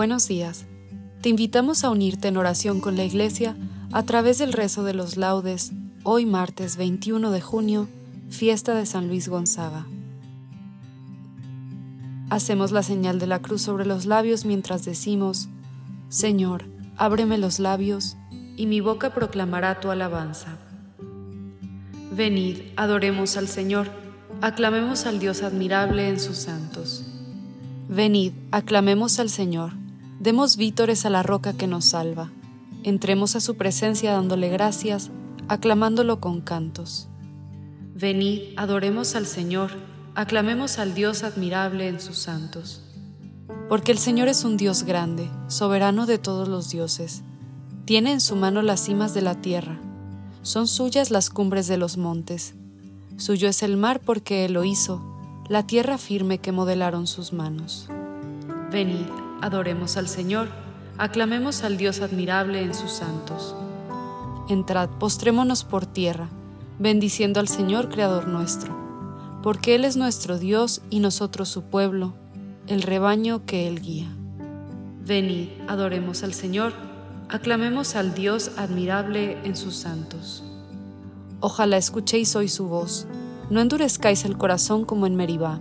Buenos días. Te invitamos a unirte en oración con la Iglesia a través del rezo de los laudes, hoy martes 21 de junio, fiesta de San Luis Gonzaga. Hacemos la señal de la cruz sobre los labios mientras decimos, Señor, ábreme los labios, y mi boca proclamará tu alabanza. Venid, adoremos al Señor, aclamemos al Dios admirable en sus santos. Venid, aclamemos al Señor Demos vítores a la roca que nos salva. Entremos a su presencia dándole gracias, aclamándolo con cantos. Venid, adoremos al Señor, aclamemos al Dios admirable en sus santos. Porque el Señor es un Dios grande, soberano de todos los dioses. Tiene en su mano las cimas de la tierra. Son suyas las cumbres de los montes. Suyo es el mar porque Él lo hizo, la tierra firme que modelaron sus manos. Venid, adoremos al Señor, aclamemos al Dios admirable en sus santos. Entrad, postrémonos por tierra, bendiciendo al Señor Creador nuestro, porque Él es nuestro Dios y nosotros su pueblo, el rebaño que Él guía. Venid, adoremos al Señor, aclamemos al Dios admirable en sus santos. Ojalá escuchéis hoy su voz, no endurezcáis el corazón como en Meribá,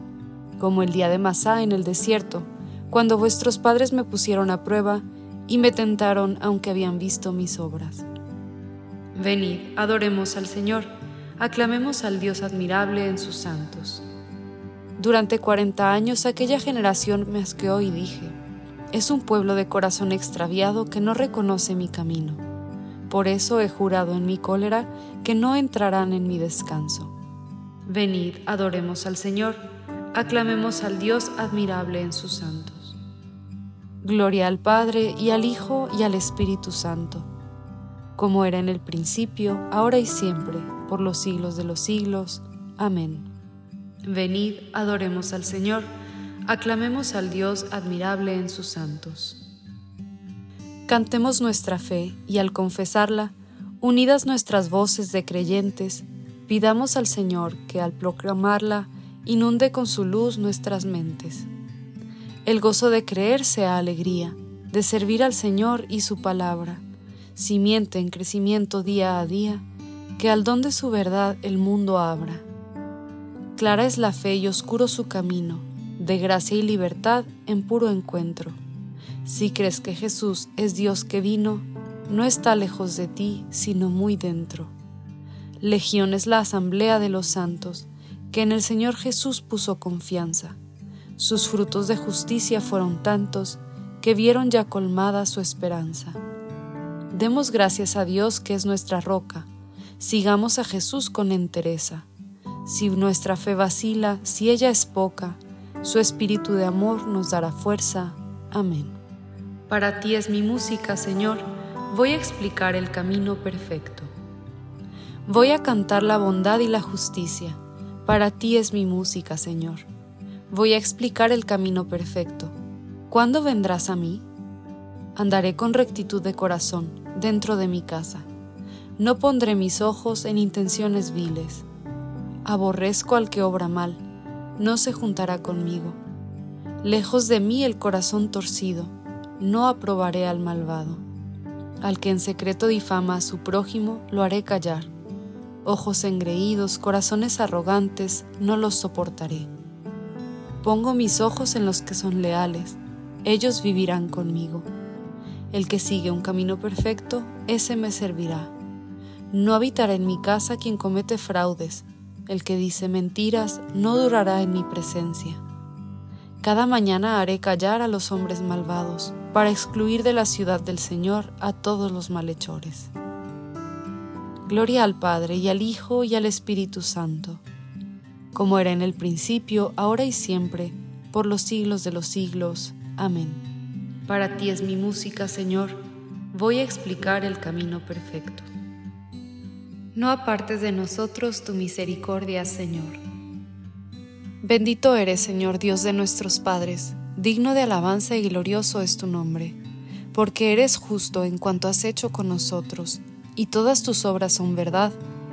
como el día de Masá en el desierto, cuando vuestros padres me pusieron a prueba y me tentaron aunque habían visto mis obras. Venid, adoremos al Señor, aclamemos al Dios admirable en sus santos. Durante cuarenta años aquella generación me asqueó y dije, es un pueblo de corazón extraviado que no reconoce mi camino. Por eso he jurado en mi cólera que no entrarán en mi descanso. Venid, adoremos al Señor, aclamemos al Dios admirable en sus santos. Gloria al Padre y al Hijo y al Espíritu Santo, como era en el principio, ahora y siempre, por los siglos de los siglos. Amén. Venid, adoremos al Señor, aclamemos al Dios admirable en sus santos. Cantemos nuestra fe y al confesarla, unidas nuestras voces de creyentes, pidamos al Señor que al proclamarla inunde con su luz nuestras mentes. El gozo de creer sea alegría, de servir al Señor y su palabra, simiente en crecimiento día a día, que al don de su verdad el mundo abra. Clara es la fe y oscuro su camino, de gracia y libertad en puro encuentro. Si crees que Jesús es Dios que vino, no está lejos de ti, sino muy dentro. Legión es la asamblea de los santos, que en el Señor Jesús puso confianza sus frutos de justicia fueron tantos que vieron ya colmada su esperanza. Demos gracias a Dios que es nuestra roca. Sigamos a Jesús con entereza. Si nuestra fe vacila, si ella es poca, su espíritu de amor nos dará fuerza. Amén. Para ti es mi música, Señor. Voy a explicar el camino perfecto. Voy a cantar la bondad y la justicia. Para ti es mi música, Señor. Voy a explicar el camino perfecto. ¿Cuándo vendrás a mí? Andaré con rectitud de corazón dentro de mi casa. No pondré mis ojos en intenciones viles. Aborrezco al que obra mal, no se juntará conmigo. Lejos de mí el corazón torcido, no aprobaré al malvado. Al que en secreto difama a su prójimo, lo haré callar. Ojos engreídos, corazones arrogantes, no los soportaré. Pongo mis ojos en los que son leales, ellos vivirán conmigo. El que sigue un camino perfecto, ese me servirá. No habitará en mi casa quien comete fraudes, el que dice mentiras no durará en mi presencia. Cada mañana haré callar a los hombres malvados, para excluir de la ciudad del Señor a todos los malhechores. Gloria al Padre y al Hijo y al Espíritu Santo, como era en el principio, ahora y siempre, por los siglos de los siglos. Amén. Para ti es mi música, Señor, voy a explicar el camino perfecto. No apartes de nosotros tu misericordia, Señor. Bendito eres, Señor Dios de nuestros padres, digno de alabanza y glorioso es tu nombre, porque eres justo en cuanto has hecho con nosotros, y todas tus obras son verdad,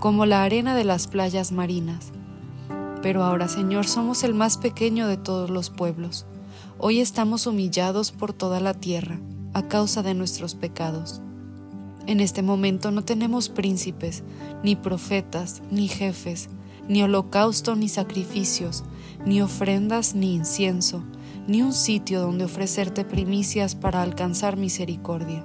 como la arena de las playas marinas. Pero ahora, Señor, somos el más pequeño de todos los pueblos Hoy estamos humillados por toda la tierra a causa de nuestros pecados. En este momento no tenemos príncipes, ni profetas, ni jefes, ni holocausto, ni sacrificios, ni ofrendas, ni incienso, ni un sitio donde ofrecerte primicias para alcanzar misericordia.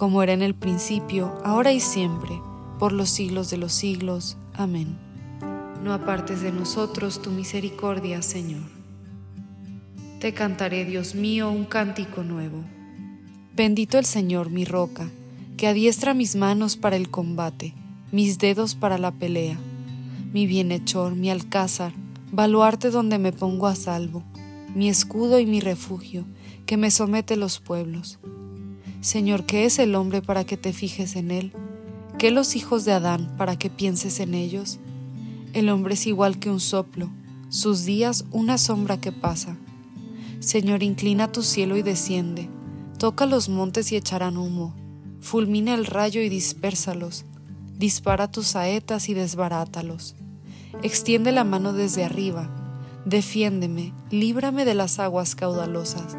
como era en el principio, ahora y siempre, por los siglos de los siglos. Amén. No apartes de nosotros tu misericordia, Señor. Te cantaré, Dios mío, un cántico nuevo. Bendito el Señor, mi roca, que adiestra mis manos para el combate, mis dedos para la pelea, mi bienhechor, mi alcázar, baluarte donde me pongo a salvo, mi escudo y mi refugio, que me somete los pueblos. Señor, ¿qué es el hombre para que te fijes en él? ¿Qué los hijos de Adán para que pienses en ellos? El hombre es igual que un soplo, sus días una sombra que pasa. Señor, inclina tu cielo y desciende, toca los montes y echarán humo, fulmina el rayo y dispérsalos, dispara tus saetas y desbarátalos. Extiende la mano desde arriba, defiéndeme, líbrame de las aguas caudalosas,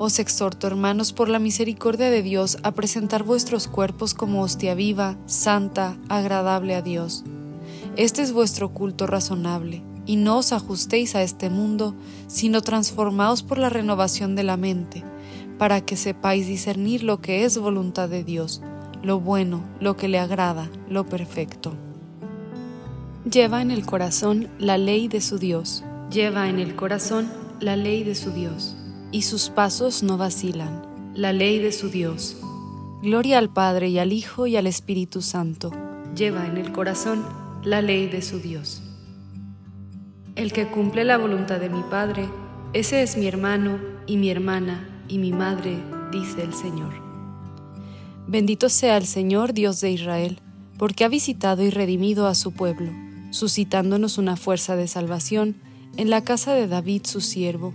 Os exhorto, hermanos, por la misericordia de Dios, a presentar vuestros cuerpos como hostia viva, santa, agradable a Dios. Este es vuestro culto razonable y no os ajustéis a este mundo, sino transformaos por la renovación de la mente, para que sepáis discernir lo que es voluntad de Dios, lo bueno, lo que le agrada, lo perfecto. Lleva en el corazón la ley de su Dios, lleva en el corazón la ley de su Dios, y sus pasos no vacilan, la ley de su Dios. Gloria al Padre y al Hijo y al Espíritu Santo, lleva en el corazón la ley de su Dios. El que cumple la voluntad de mi Padre, ese es mi hermano y mi hermana y mi madre, dice el Señor. Bendito sea el Señor Dios de Israel, porque ha visitado y redimido a su pueblo, suscitándonos una fuerza de salvación en la casa de David su siervo,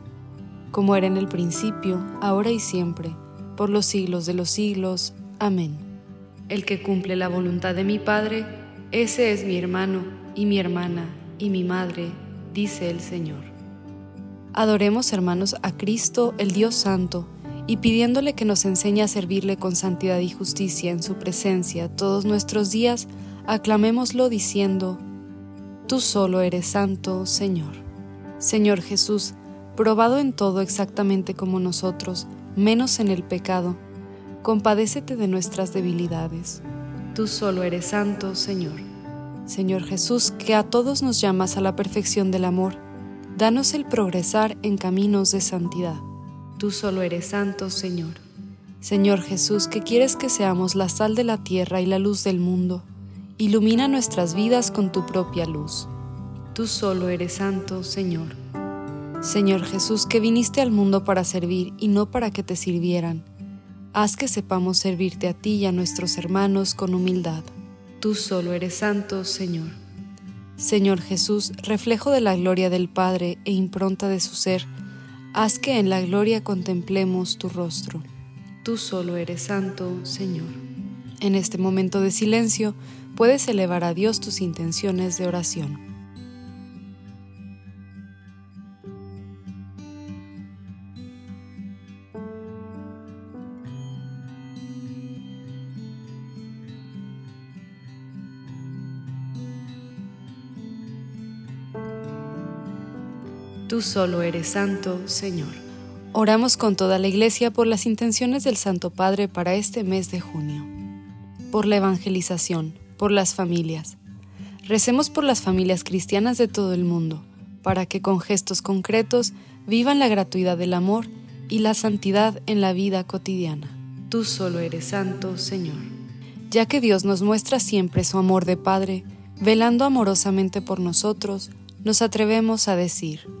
como era en el principio, ahora y siempre, por los siglos de los siglos. Amén. El que cumple la voluntad de mi Padre, ese es mi hermano, y mi hermana, y mi madre, dice el Señor. Adoremos, hermanos, a Cristo, el Dios Santo, y pidiéndole que nos enseñe a servirle con santidad y justicia en su presencia todos nuestros días, aclamémoslo diciendo, Tú solo eres santo, Señor. Señor Jesús, probado en todo exactamente como nosotros, menos en el pecado, compadécete de nuestras debilidades. Tú solo eres santo, Señor. Señor Jesús, que a todos nos llamas a la perfección del amor, danos el progresar en caminos de santidad. Tú solo eres santo, Señor. Señor Jesús, que quieres que seamos la sal de la tierra y la luz del mundo, ilumina nuestras vidas con tu propia luz. Tú solo eres santo, Señor. Señor Jesús, que viniste al mundo para servir y no para que te sirvieran, haz que sepamos servirte a ti y a nuestros hermanos con humildad. Tú solo eres santo, Señor. Señor Jesús, reflejo de la gloria del Padre e impronta de su ser, Haz que en la gloria contemplemos tu rostro. Tú solo eres santo, Señor. En este momento de silencio puedes elevar a Dios tus intenciones de oración. Tú solo eres santo, Señor. Oramos con toda la Iglesia por las intenciones del Santo Padre para este mes de junio. Por la evangelización, por las familias. Recemos por las familias cristianas de todo el mundo, para que con gestos concretos vivan la gratuidad del amor y la santidad en la vida cotidiana. Tú solo eres santo, Señor. Ya que Dios nos muestra siempre su amor de Padre, velando amorosamente por nosotros, nos atrevemos a decir,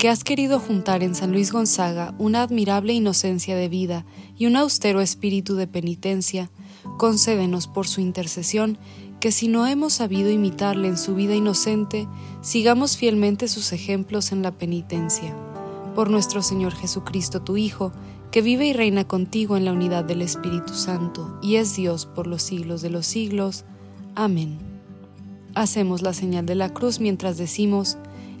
que has querido juntar en San Luis Gonzaga una admirable inocencia de vida y un austero espíritu de penitencia, concédenos por su intercesión que si no hemos sabido imitarle en su vida inocente, sigamos fielmente sus ejemplos en la penitencia. Por nuestro Señor Jesucristo, tu Hijo, que vive y reina contigo en la unidad del Espíritu Santo, y es Dios por los siglos de los siglos. Amén. Hacemos la señal de la cruz mientras decimos,